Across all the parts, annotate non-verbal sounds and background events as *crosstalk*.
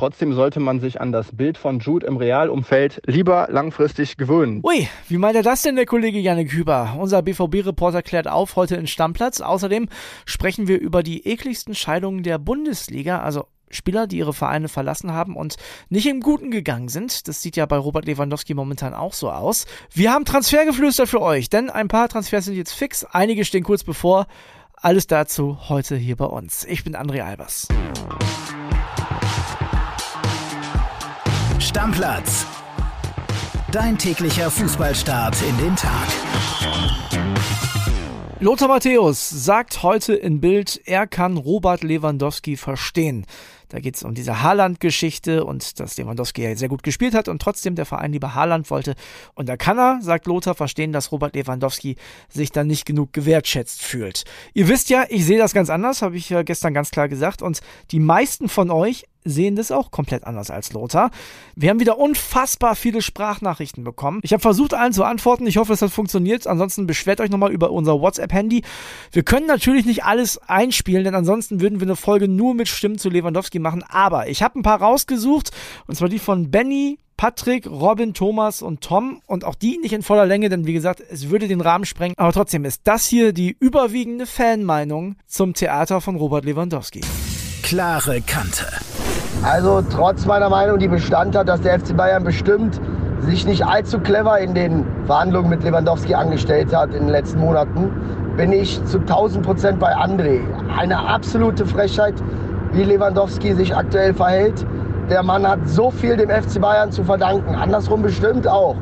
Trotzdem sollte man sich an das Bild von Jude im Realumfeld lieber langfristig gewöhnen. Ui, wie meint er das denn, der Kollege Janik Hüber? Unser BVB-Reporter klärt auf heute in Stammplatz. Außerdem sprechen wir über die ekligsten Scheidungen der Bundesliga, also Spieler, die ihre Vereine verlassen haben und nicht im Guten gegangen sind. Das sieht ja bei Robert Lewandowski momentan auch so aus. Wir haben Transfergeflüster für euch, denn ein paar Transfers sind jetzt fix, einige stehen kurz bevor. Alles dazu heute hier bei uns. Ich bin André Albers. Stammplatz. Dein täglicher Fußballstart in den Tag. Lothar Matthäus sagt heute in Bild, er kann Robert Lewandowski verstehen. Da geht es um diese Haaland-Geschichte und dass Lewandowski ja sehr gut gespielt hat und trotzdem der Verein lieber Haaland wollte. Und da kann er, sagt Lothar, verstehen, dass Robert Lewandowski sich dann nicht genug gewertschätzt fühlt. Ihr wisst ja, ich sehe das ganz anders, habe ich ja gestern ganz klar gesagt. Und die meisten von euch sehen das auch komplett anders als Lothar. Wir haben wieder unfassbar viele Sprachnachrichten bekommen. Ich habe versucht, allen zu antworten. Ich hoffe, es hat funktioniert. Ansonsten beschwert euch nochmal über unser WhatsApp-Handy. Wir können natürlich nicht alles einspielen, denn ansonsten würden wir eine Folge nur mit Stimmen zu Lewandowski machen. Aber ich habe ein paar rausgesucht. Und zwar die von Benny, Patrick, Robin, Thomas und Tom und auch die nicht in voller Länge, denn wie gesagt, es würde den Rahmen sprengen. Aber trotzdem ist das hier die überwiegende Fanmeinung zum Theater von Robert Lewandowski. Klare Kante. Also trotz meiner Meinung, die Bestand hat, dass der FC Bayern bestimmt sich nicht allzu clever in den Verhandlungen mit Lewandowski angestellt hat in den letzten Monaten, bin ich zu 1000 Prozent bei André. Eine absolute Frechheit, wie Lewandowski sich aktuell verhält. Der Mann hat so viel dem FC Bayern zu verdanken, andersrum bestimmt auch.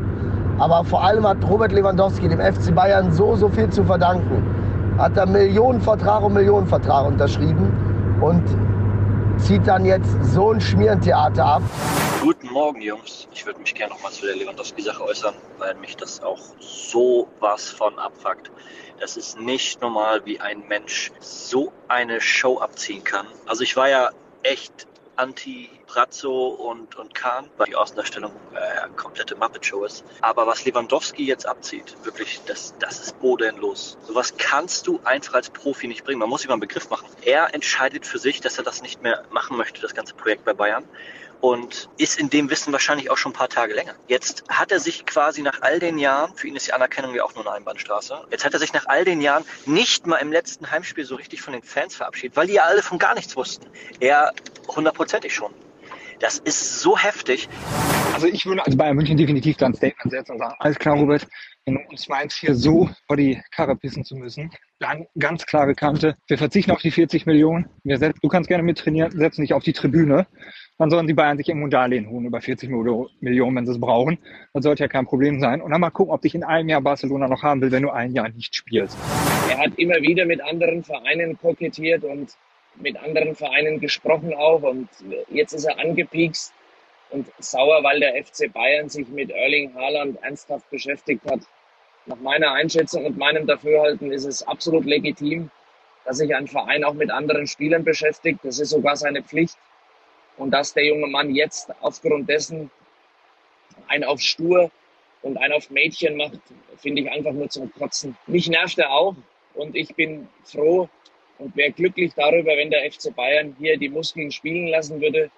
Aber vor allem hat Robert Lewandowski dem FC Bayern so, so viel zu verdanken. Hat da Millionenvertrag um Millionenvertrag unterschrieben und zieht dann jetzt so ein Schmierentheater ab. Guten Morgen, Jungs. Ich würde mich gerne noch mal zu der Lewandowski-Sache äußern, weil mich das auch so was von abfuckt. Das ist nicht normal, wie ein Mensch so eine Show abziehen kann. Also ich war ja echt anti Brazzo und, und Kahn, weil die Außendarstellung äh, komplette Muppet-Show ist. Aber was Lewandowski jetzt abzieht, wirklich, das, das ist bodenlos. Sowas kannst du einfach als Profi nicht bringen. Man muss sich mal einen Begriff machen. Er entscheidet für sich, dass er das nicht mehr machen möchte, das ganze Projekt bei Bayern und ist in dem Wissen wahrscheinlich auch schon ein paar Tage länger. Jetzt hat er sich quasi nach all den Jahren, für ihn ist die Anerkennung ja auch nur eine Einbahnstraße, jetzt hat er sich nach all den Jahren nicht mal im letzten Heimspiel so richtig von den Fans verabschiedet, weil die ja alle von gar nichts wussten. Er hundertprozentig schon. Das ist so heftig. Also ich würde als Bayern München definitiv da ein Statement setzen und sagen, alles klar, Robert, uns meinst, hier so vor die Karre pissen zu müssen, dann ganz klare Kante. Wir verzichten auf die 40 Millionen. Wir setzen, du kannst gerne mittrainieren, setzen dich auf die Tribüne dann sollen die Bayern sich irgendwo ein Darlehen holen über 40 Millionen, wenn sie es brauchen. Das sollte ja kein Problem sein. Und dann mal gucken, ob dich in einem Jahr Barcelona noch haben will, wenn du ein Jahr nicht spielst. Er hat immer wieder mit anderen Vereinen kokettiert und mit anderen Vereinen gesprochen auch. Und jetzt ist er angepiekst und sauer, weil der FC Bayern sich mit Erling Haaland ernsthaft beschäftigt hat. Nach meiner Einschätzung und meinem Dafürhalten ist es absolut legitim, dass sich ein Verein auch mit anderen Spielern beschäftigt. Das ist sogar seine Pflicht. Und dass der junge Mann jetzt aufgrund dessen ein auf Stur und ein auf Mädchen macht, finde ich einfach nur zum Kotzen. Mich nervt er auch und ich bin froh und wäre glücklich darüber, wenn der FC Bayern hier die Muskeln spielen lassen würde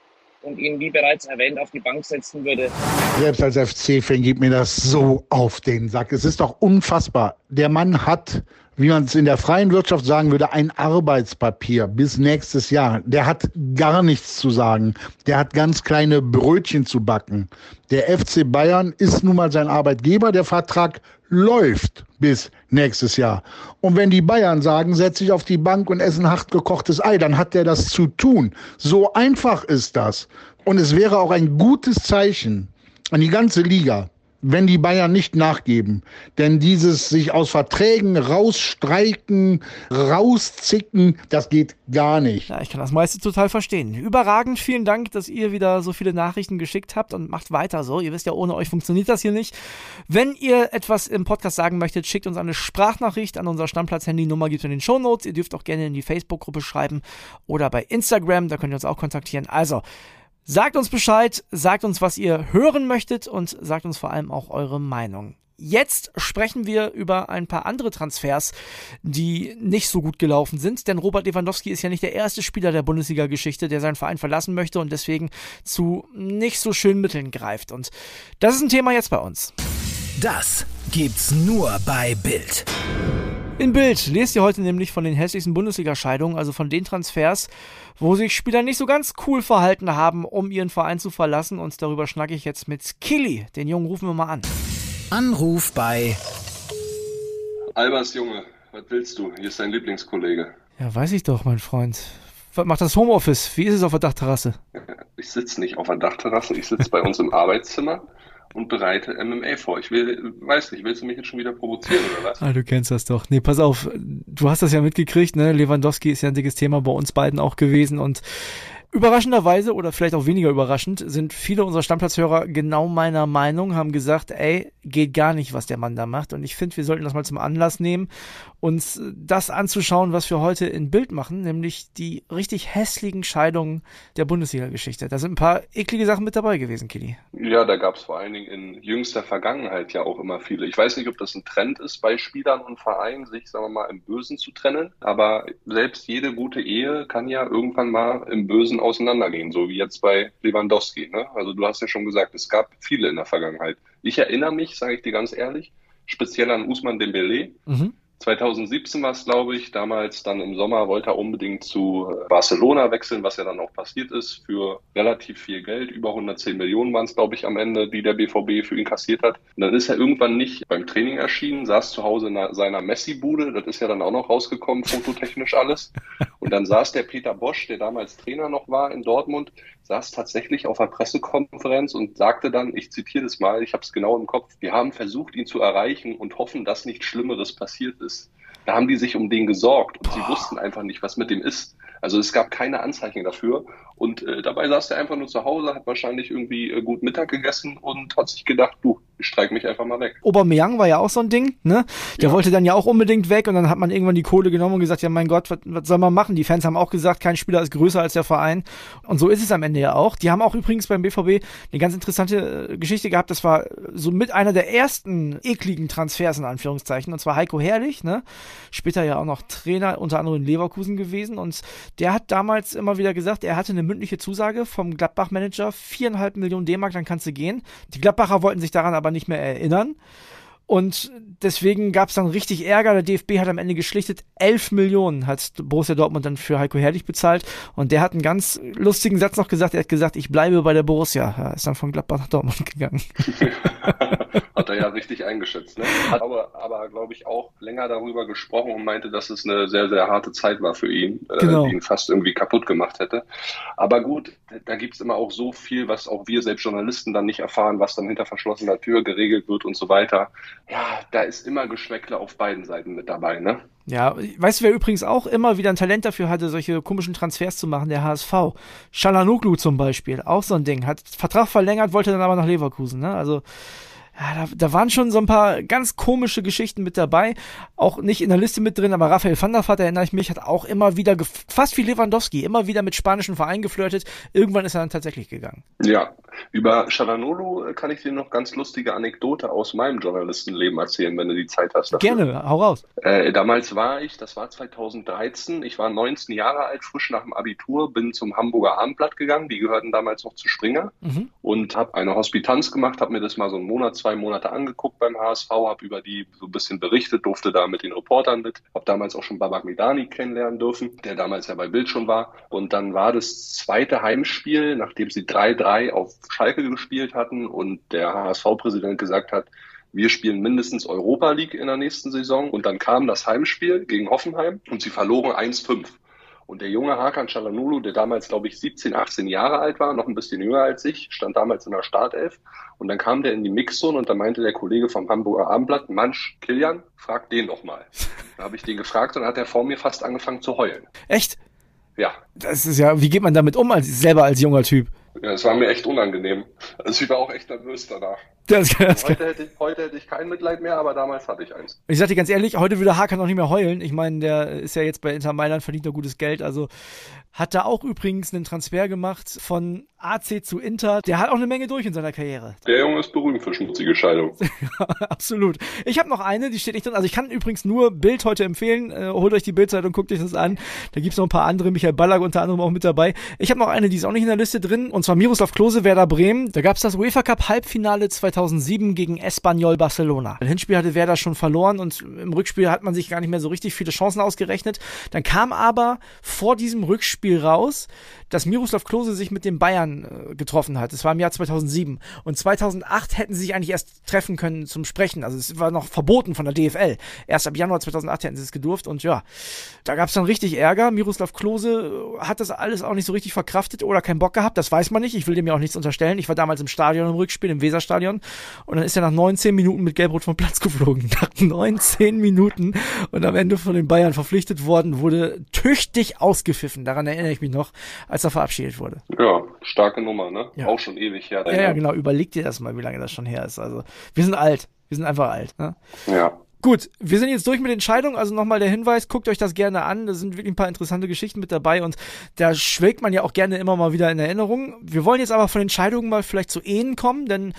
und ihn, wie bereits erwähnt, auf die Bank setzen würde. Selbst als FC-Fan geht mir das so auf den Sack. Es ist doch unfassbar. Der Mann hat wie man es in der freien Wirtschaft sagen würde, ein Arbeitspapier bis nächstes Jahr. Der hat gar nichts zu sagen. Der hat ganz kleine Brötchen zu backen. Der FC Bayern ist nun mal sein Arbeitgeber. Der Vertrag läuft bis nächstes Jahr. Und wenn die Bayern sagen, setz dich auf die Bank und essen hart gekochtes Ei, dann hat der das zu tun. So einfach ist das. Und es wäre auch ein gutes Zeichen an die ganze Liga, wenn die Bayern nicht nachgeben. Denn dieses sich aus Verträgen rausstreiken, rauszicken, das geht gar nicht. Ja, ich kann das meiste total verstehen. Überragend, vielen Dank, dass ihr wieder so viele Nachrichten geschickt habt und macht weiter so. Ihr wisst ja, ohne euch funktioniert das hier nicht. Wenn ihr etwas im Podcast sagen möchtet, schickt uns eine Sprachnachricht an unser Stammplatz-Handy-Nummer, gibt es in den Shownotes. Ihr dürft auch gerne in die Facebook-Gruppe schreiben oder bei Instagram, da könnt ihr uns auch kontaktieren. Also, Sagt uns Bescheid, sagt uns, was ihr hören möchtet und sagt uns vor allem auch eure Meinung. Jetzt sprechen wir über ein paar andere Transfers, die nicht so gut gelaufen sind, denn Robert Lewandowski ist ja nicht der erste Spieler der Bundesliga-Geschichte, der seinen Verein verlassen möchte und deswegen zu nicht so schönen Mitteln greift. Und das ist ein Thema jetzt bei uns. Das gibt's nur bei Bild. In Bild lest ihr heute nämlich von den hässlichsten Bundesliga-Scheidungen, also von den Transfers, wo sich Spieler nicht so ganz cool verhalten haben, um ihren Verein zu verlassen. Und darüber schnacke ich jetzt mit Killy. Den Jungen rufen wir mal an. Anruf bei Albers Junge, was willst du? Hier ist dein Lieblingskollege. Ja, weiß ich doch, mein Freund. Was macht das Homeoffice? Wie ist es auf der Dachterrasse? Ich sitze nicht auf der Dachterrasse, ich sitze bei uns im Arbeitszimmer und bereite MMA vor. Ich will, weiß nicht, willst du mich jetzt schon wieder provozieren oder was? Ah, du kennst das doch. Nee, pass auf, du hast das ja mitgekriegt, ne? Lewandowski ist ja ein dickes Thema bei uns beiden auch gewesen und Überraschenderweise oder vielleicht auch weniger überraschend sind viele unserer Stammplatzhörer genau meiner Meinung, haben gesagt, ey, geht gar nicht, was der Mann da macht. Und ich finde, wir sollten das mal zum Anlass nehmen, uns das anzuschauen, was wir heute in Bild machen, nämlich die richtig hässlichen Scheidungen der Bundesliga-Geschichte. Da sind ein paar eklige Sachen mit dabei gewesen, Kili. Ja, da gab es vor allen Dingen in jüngster Vergangenheit ja auch immer viele. Ich weiß nicht, ob das ein Trend ist bei Spielern und Vereinen, sich, sagen wir mal, im Bösen zu trennen. Aber selbst jede gute Ehe kann ja irgendwann mal im Bösen auseinandergehen, so wie jetzt bei Lewandowski. Ne? Also du hast ja schon gesagt, es gab viele in der Vergangenheit. Ich erinnere mich, sage ich dir ganz ehrlich, speziell an Usman Dembele. Mhm. 2017 war es, glaube ich, damals dann im Sommer wollte er unbedingt zu Barcelona wechseln, was ja dann auch passiert ist, für relativ viel Geld. Über 110 Millionen waren es, glaube ich, am Ende, die der BVB für ihn kassiert hat. Und dann ist er irgendwann nicht beim Training erschienen, saß zu Hause in seiner Messi-Bude, das ist ja dann auch noch rausgekommen, fototechnisch alles. *laughs* Und dann saß der Peter Bosch, der damals Trainer noch war in Dortmund, saß tatsächlich auf einer Pressekonferenz und sagte dann, ich zitiere das mal, ich habe es genau im Kopf, wir haben versucht, ihn zu erreichen und hoffen, dass nichts Schlimmeres passiert ist. Da haben die sich um den gesorgt und sie wussten einfach nicht, was mit dem ist. Also es gab keine Anzeichen dafür. Und äh, dabei saß er einfach nur zu Hause, hat wahrscheinlich irgendwie äh, gut Mittag gegessen und hat sich gedacht, du, streik mich einfach mal weg. Aubameyang war ja auch so ein Ding, ne? Der ja. wollte dann ja auch unbedingt weg und dann hat man irgendwann die Kohle genommen und gesagt, ja mein Gott, was, was soll man machen? Die Fans haben auch gesagt, kein Spieler ist größer als der Verein. Und so ist es am Ende ja auch. Die haben auch übrigens beim BVB eine ganz interessante äh, Geschichte gehabt. Das war so mit einer der ersten ekligen Transfers in Anführungszeichen. Und zwar Heiko Herrlich, ne? Später ja auch noch Trainer, unter anderem in Leverkusen gewesen. Und der hat damals immer wieder gesagt, er hatte eine mündliche Zusage vom Gladbach-Manager, viereinhalb Millionen D-Mark, dann kannst du gehen. Die Gladbacher wollten sich daran aber nicht mehr erinnern. Und deswegen gab es dann richtig Ärger. Der DFB hat am Ende geschlichtet. 11 Millionen hat Borussia Dortmund dann für Heiko Herrlich bezahlt. Und der hat einen ganz lustigen Satz noch gesagt. Er hat gesagt, ich bleibe bei der Borussia. Er ist dann von Gladbach nach Dortmund gegangen. *laughs* hat er ja richtig eingeschätzt. Ne? Hat aber, aber glaube ich, auch länger darüber gesprochen und meinte, dass es eine sehr, sehr harte Zeit war für ihn, äh, genau. die ihn fast irgendwie kaputt gemacht hätte. Aber gut, da gibt es immer auch so viel, was auch wir selbst Journalisten dann nicht erfahren, was dann hinter verschlossener Tür geregelt wird und so weiter ja, da ist immer Geschmäckle auf beiden Seiten mit dabei, ne? Ja, weißt du, wer übrigens auch immer wieder ein Talent dafür hatte, solche komischen Transfers zu machen? Der HSV. Shalanoglu zum Beispiel, auch so ein Ding. Hat Vertrag verlängert, wollte dann aber nach Leverkusen, ne? Also, ja, da, da waren schon so ein paar ganz komische Geschichten mit dabei. Auch nicht in der Liste mit drin, aber Raphael van der Vaart, erinnere ich mich, hat auch immer wieder, fast wie Lewandowski, immer wieder mit spanischen Vereinen geflirtet. Irgendwann ist er dann tatsächlich gegangen. Ja, über Chalanolo kann ich dir noch ganz lustige Anekdote aus meinem Journalistenleben erzählen, wenn du die Zeit hast. Dafür. Gerne, hau raus. Äh, damals war ich, das war 2013, ich war 19 Jahre alt, frisch nach dem Abitur, bin zum Hamburger Abendblatt gegangen, die gehörten damals noch zu Springer mhm. und habe eine Hospitanz gemacht, habe mir das mal so einen Monat, zwei zwei Monate angeguckt beim HSV, habe über die so ein bisschen berichtet, durfte da mit den Reportern mit, habe damals auch schon Babak Medani kennenlernen dürfen, der damals ja bei Bild schon war. Und dann war das zweite Heimspiel, nachdem sie 3-3 auf Schalke gespielt hatten und der HSV-Präsident gesagt hat, wir spielen mindestens Europa League in der nächsten Saison. Und dann kam das Heimspiel gegen Hoffenheim und sie verloren 1-5. Und der junge Hakan Çalhanoğlu, der damals, glaube ich, 17, 18 Jahre alt war, noch ein bisschen jünger als ich, stand damals in der Startelf. Und dann kam der in die Mixzone und da meinte der Kollege vom Hamburger Abendblatt, Mansch, Kilian, frag den doch mal. *laughs* Da habe ich den gefragt und hat er vor mir fast angefangen zu heulen. Echt? Ja. Das ist ja, wie geht man damit um, als selber als junger Typ? Ja, es war mir echt unangenehm. Also ich war auch echt nervös danach. Das, das heute, hätte ich, heute hätte ich kein Mitleid mehr, aber damals hatte ich eins. Ich sag dir ganz ehrlich, heute würde Hakan noch nicht mehr heulen. Ich meine, der ist ja jetzt bei Inter Mailand, verdient noch gutes Geld. Also hat da auch übrigens einen Transfer gemacht von AC zu Inter. Der hat auch eine Menge durch in seiner Karriere. Der Junge ist berühmt für schmutzige Scheidung. *laughs* absolut. Ich habe noch eine, die steht nicht drin. Also ich kann übrigens nur Bild heute empfehlen. Äh, holt euch die Bildzeitung, guckt euch das an. Da gibt's noch ein paar andere. Michael Ballack unter anderem auch mit dabei. Ich habe noch eine, die ist auch nicht in der Liste drin. Und zwar Miroslav Klose, Werder Bremen. Da gab's das UEFA Cup Halbfinale 2007 gegen Espanyol Barcelona. Im Hinspiel hatte Werder schon verloren und im Rückspiel hat man sich gar nicht mehr so richtig viele Chancen ausgerechnet. Dann kam aber vor diesem Rückspiel raus, dass Miroslav Klose sich mit den Bayern äh, getroffen hat. Das war im Jahr 2007. Und 2008 hätten sie sich eigentlich erst treffen können zum Sprechen. Also es war noch verboten von der DFL. Erst ab Januar 2008 hätten sie es gedurft. Und ja, da gab es dann richtig Ärger. Miroslav Klose äh, hat das alles auch nicht so richtig verkraftet oder keinen Bock gehabt. Das weiß man nicht. Ich will dem ja auch nichts unterstellen. Ich war damals im Stadion im Rückspiel, im Weserstadion. Und dann ist er nach 19 Minuten mit Gelbrot vom Platz geflogen. *laughs* Nach 19 Minuten. Und am Ende von den Bayern verpflichtet worden, wurde tüchtig ausgepfiffen. Daran erinnere ich mich noch, als er verabschiedet wurde. Ja, starke Nummer, ne? Ja. Auch schon ewig her. Ja, ja, genau. Überleg dir das mal, wie lange das schon her ist. Also, wir sind alt. Wir sind einfach alt. Ne? Ja. Gut, wir sind jetzt durch mit Entscheidungen. Also nochmal der Hinweis, guckt euch das gerne an. Da sind wirklich ein paar interessante Geschichten mit dabei und da schwelgt man ja auch gerne immer mal wieder in Erinnerung. Wir wollen jetzt aber von Entscheidungen mal vielleicht zu Ehen kommen, denn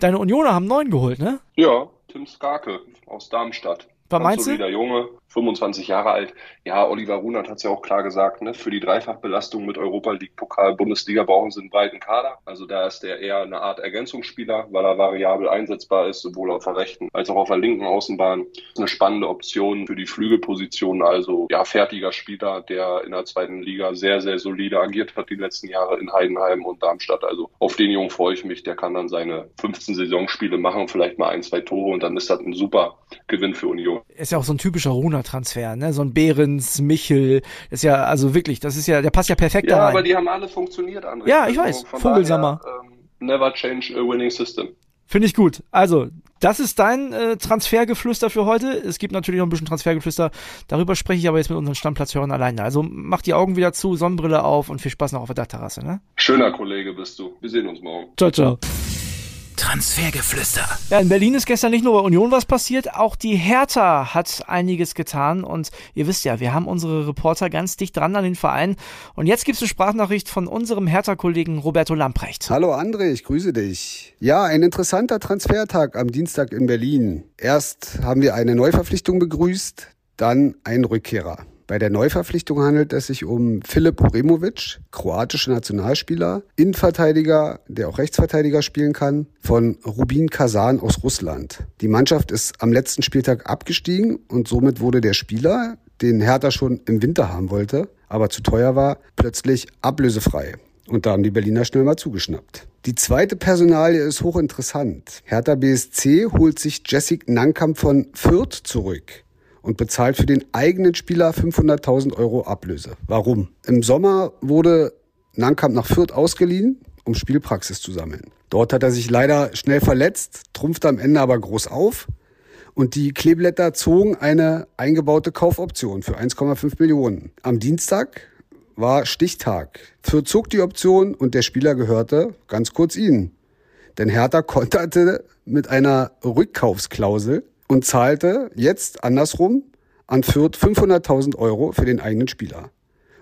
deine Unioner haben neun geholt, ne? Ja, Tim Skarke aus Darmstadt. Was meinst du? Junge, 25 Jahre alt. Ja, Oliver Runert hat es ja auch klar gesagt, ne? für die Dreifachbelastung mit Europa League, Pokal, Bundesliga brauchen sie einen breiten Kader. Also da ist der eher eine Art Ergänzungsspieler, weil er variabel einsetzbar ist, sowohl auf der rechten als auch auf der linken Außenbahn. Eine spannende Option für die Flügelposition, also ja, fertiger Spieler, der in der zweiten Liga sehr, sehr solide agiert hat die letzten Jahre in Heidenheim und Darmstadt. Also auf den Jungen freue ich mich, der kann dann seine 15 Saisonspiele machen, vielleicht mal ein, zwei Tore und dann ist das ein super Gewinn für Union. Ist ja auch so ein typischer Runert-Transfer Transfer, ne? So ein Behrens, Michel, ist ja, also wirklich, das ist ja, der passt ja perfekt ja, da rein. Ja, aber die haben alle funktioniert, André. Ja, ich weiß. Vogelsammer. Daher, ähm, never change a winning system. Finde ich gut. Also, das ist dein äh, Transfergeflüster für heute. Es gibt natürlich noch ein bisschen Transfergeflüster. Darüber spreche ich aber jetzt mit unseren Stammplatzhörern alleine. Also mach die Augen wieder zu, Sonnenbrille auf und viel Spaß noch auf der Dachterrasse. Ne? Schöner Kollege bist du. Wir sehen uns morgen. Ciao, ciao. Transfergeflüster. Ja, in Berlin ist gestern nicht nur bei Union was passiert, auch die Hertha hat einiges getan und ihr wisst ja, wir haben unsere Reporter ganz dicht dran an den Verein und jetzt gibt es eine Sprachnachricht von unserem Hertha-Kollegen Roberto Lamprecht. Hallo André, ich grüße dich. Ja, ein interessanter Transfertag am Dienstag in Berlin. Erst haben wir eine Neuverpflichtung begrüßt, dann ein Rückkehrer. Bei der Neuverpflichtung handelt es sich um Filip Uremovic, kroatischer Nationalspieler, Innenverteidiger, der auch Rechtsverteidiger spielen kann, von Rubin Kazan aus Russland. Die Mannschaft ist am letzten Spieltag abgestiegen und somit wurde der Spieler, den Hertha schon im Winter haben wollte, aber zu teuer war, plötzlich ablösefrei. Und da haben die Berliner schnell mal zugeschnappt. Die zweite Personalie ist hochinteressant. Hertha BSC holt sich Jessic Nankamp von Fürth zurück und bezahlt für den eigenen Spieler 500.000 Euro Ablöse. Warum? Im Sommer wurde Nankamp nach Fürth ausgeliehen, um Spielpraxis zu sammeln. Dort hat er sich leider schnell verletzt, trumpfte am Ende aber groß auf und die Kleeblätter zogen eine eingebaute Kaufoption für 1,5 Millionen. Am Dienstag war Stichtag. Fürth zog die Option und der Spieler gehörte ganz kurz ihnen. Denn Hertha konterte mit einer Rückkaufsklausel und zahlte jetzt andersrum an Fürth 500.000 Euro für den eigenen Spieler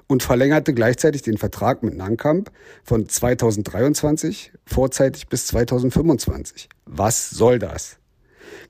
und verlängerte gleichzeitig den Vertrag mit Nankamp von 2023 vorzeitig bis 2025. Was soll das?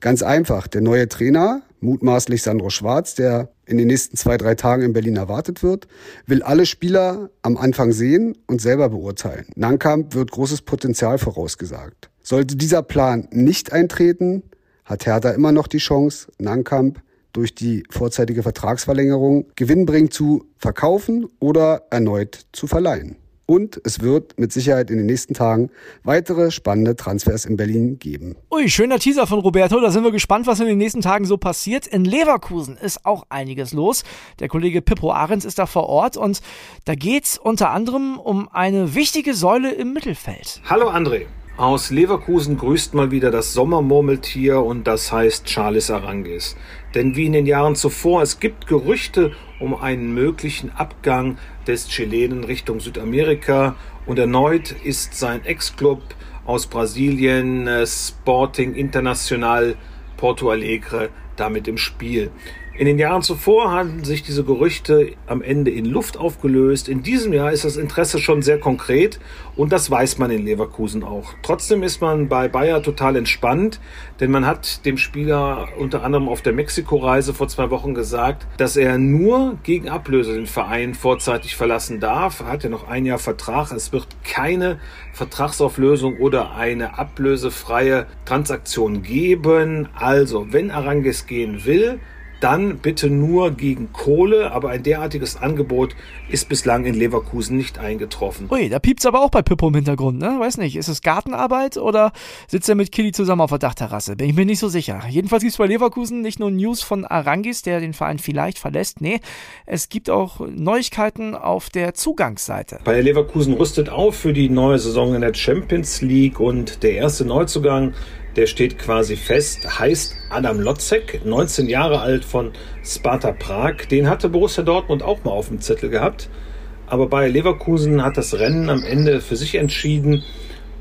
Ganz einfach, der neue Trainer, mutmaßlich Sandro Schwarz, der in den nächsten zwei, drei Tagen in Berlin erwartet wird, will alle Spieler am Anfang sehen und selber beurteilen. Nankamp wird großes Potenzial vorausgesagt. Sollte dieser Plan nicht eintreten, hat Hertha immer noch die Chance, Nankamp durch die vorzeitige Vertragsverlängerung gewinnbringend zu verkaufen oder erneut zu verleihen. Und es wird mit Sicherheit in den nächsten Tagen weitere spannende Transfers in Berlin geben. Ui, schöner Teaser von Roberto. Da sind wir gespannt, was in den nächsten Tagen so passiert. In Leverkusen ist auch einiges los. Der Kollege Pippo Ahrens ist da vor Ort und da geht's unter anderem um eine wichtige Säule im Mittelfeld. Hallo André. Aus Leverkusen grüßt mal wieder das Sommermurmeltier und das heißt Charles Arangis. Denn wie in den Jahren zuvor, es gibt Gerüchte um einen möglichen Abgang des Chilenen Richtung Südamerika und erneut ist sein Ex-Club aus Brasilien, äh, Sporting International Porto Alegre damit im Spiel. In den Jahren zuvor haben sich diese Gerüchte am Ende in Luft aufgelöst. In diesem Jahr ist das Interesse schon sehr konkret und das weiß man in Leverkusen auch. Trotzdem ist man bei Bayer total entspannt, denn man hat dem Spieler unter anderem auf der Mexiko-Reise vor zwei Wochen gesagt, dass er nur gegen Ablöse den Verein vorzeitig verlassen darf. Er hat ja noch ein Jahr Vertrag. Es wird keine Vertragsauflösung oder eine ablösefreie Transaktion geben. Also, wenn Arangues gehen will, dann bitte nur gegen Kohle, aber ein derartiges Angebot ist bislang in Leverkusen nicht eingetroffen. Ui, da piept's aber auch bei Pippo im Hintergrund, ne? Weiß nicht, ist es Gartenarbeit oder sitzt er mit Killy zusammen auf der Dachterrasse? Bin ich mir nicht so sicher. Jedenfalls gibt's bei Leverkusen nicht nur News von Arangis, der den Verein vielleicht verlässt, nee, es gibt auch Neuigkeiten auf der Zugangsseite. Bei Leverkusen rüstet auf für die neue Saison in der Champions League und der erste Neuzugang der steht quasi fest, heißt Adam Lotzek, 19 Jahre alt von Sparta Prag. Den hatte Borussia Dortmund auch mal auf dem Zettel gehabt. Aber bei Leverkusen hat das Rennen am Ende für sich entschieden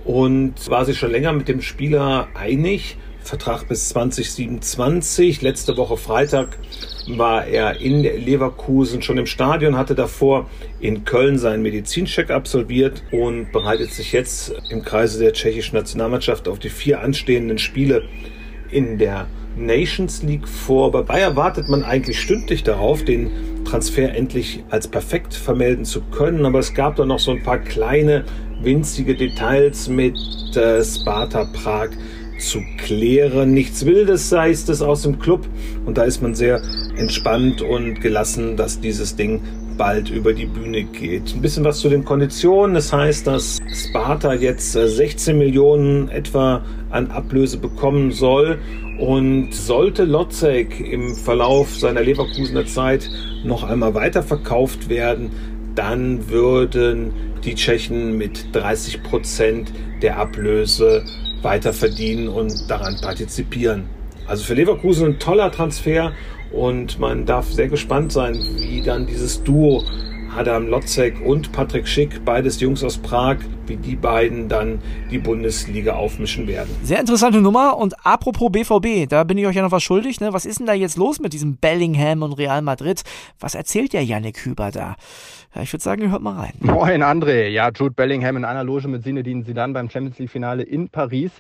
und war sich schon länger mit dem Spieler einig. Vertrag bis 2027. Letzte Woche Freitag war er in Leverkusen schon im Stadion, hatte davor in Köln seinen Medizincheck absolviert und bereitet sich jetzt im Kreise der tschechischen Nationalmannschaft auf die vier anstehenden Spiele in der Nations League vor. Bei Bayer wartet man eigentlich stündlich darauf, den Transfer endlich als perfekt vermelden zu können. Aber es gab da noch so ein paar kleine, winzige Details mit äh, Sparta Prag zu klären. Nichts Wildes sei es aus dem Club. Und da ist man sehr entspannt und gelassen, dass dieses Ding bald über die Bühne geht. Ein bisschen was zu den Konditionen. Das heißt, dass Sparta jetzt 16 äh, Millionen etwa an Ablöse bekommen soll. Und sollte Lotzek im Verlauf seiner Leverkusener Zeit noch einmal weiterverkauft werden, dann würden die Tschechen mit 30 Prozent der Ablöse weiter verdienen und daran partizipieren. Also für Leverkusen ein toller Transfer und man darf sehr gespannt sein, wie dann dieses Duo Adam Lotzek und Patrick Schick, beides Jungs aus Prag, wie die beiden dann die Bundesliga aufmischen werden. Sehr interessante Nummer und apropos BVB, da bin ich euch ja noch was schuldig. Ne? Was ist denn da jetzt los mit diesem Bellingham und Real Madrid? Was erzählt der Yannick Hüber da? Ja, ich würde sagen, ihr hört mal rein. Moin André, ja, Jude Bellingham in einer Loge mit Zinedine Zidane beim Champions League Finale in Paris.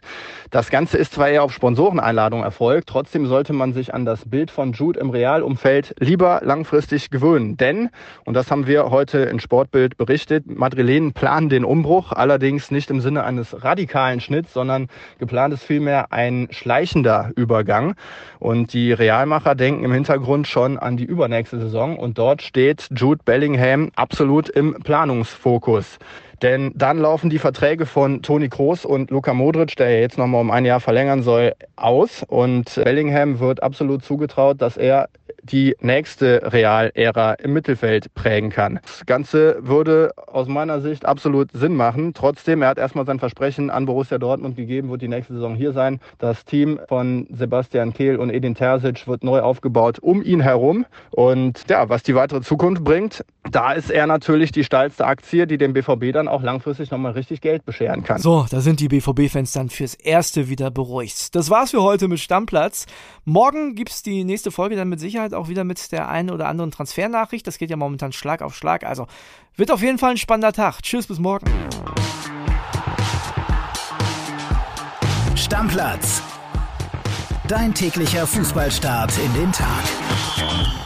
Das Ganze ist zwar eher auf Sponsoreneinladung erfolgt, trotzdem sollte man sich an das Bild von Jude im Realumfeld lieber langfristig gewöhnen. Denn, und das haben wir heute in Sportbild berichtet, Madrilenen planen den Umbruch, allerdings nicht im Sinne eines radikalen Schnitts, sondern geplant ist vielmehr ein schleichender Übergang. Und die Realmacher denken im Hintergrund schon an die übernächste Saison und dort steht Jude Bellingham absolut im Planungsfokus. Denn dann laufen die Verträge von Toni Kroos und Luka Modric, der ja jetzt nochmal um ein Jahr verlängern soll, aus. Und Bellingham wird absolut zugetraut, dass er die nächste Real-Ära im Mittelfeld prägen kann. Das Ganze würde aus meiner Sicht absolut Sinn machen. Trotzdem, er hat erstmal sein Versprechen an Borussia Dortmund gegeben, wird die nächste Saison hier sein. Das Team von Sebastian Kehl und Edin Terzic wird neu aufgebaut um ihn herum. Und ja, was die weitere Zukunft bringt, da ist er natürlich die steilste Aktie, die dem BVB dann auch langfristig nochmal richtig Geld bescheren kann. So, da sind die BVB-Fans dann fürs Erste wieder beruhigt. Das war's für heute mit Stammplatz. Morgen gibt's die nächste Folge dann mit Sicherheit auch wieder mit der einen oder anderen Transfernachricht. Das geht ja momentan Schlag auf Schlag. Also wird auf jeden Fall ein spannender Tag. Tschüss, bis morgen. Stammplatz. Dein täglicher Fußballstart in den Tag.